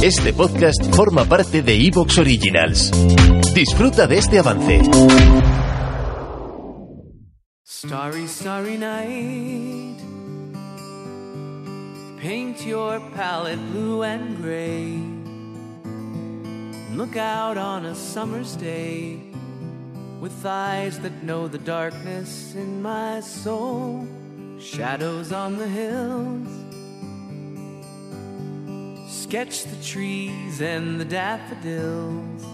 Este podcast forma parte de Evox Originals. Disfruta de este avance. Starry, starry night. Paint your palette blue and gray. Look out on a summer's day with eyes that know the darkness in my soul. Shadows on the hills. Sketch the trees and the daffodils.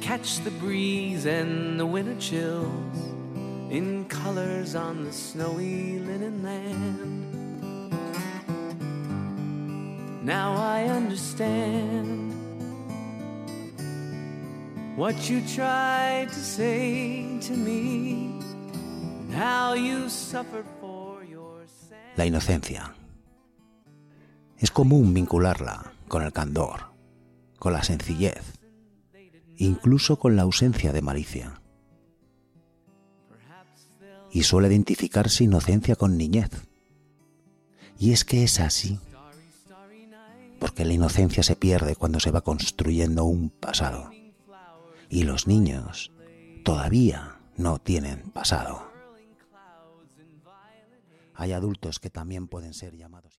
Catch the breeze and the winter chills in colors on the snowy linen land. Now I understand what you tried to say to me, how you suffered for your. La inocencia. Es común vincularla con el candor, con la sencillez, incluso con la ausencia de malicia. Y suele identificarse inocencia con niñez. Y es que es así, porque la inocencia se pierde cuando se va construyendo un pasado. Y los niños todavía no tienen pasado. Hay adultos que también pueden ser llamados.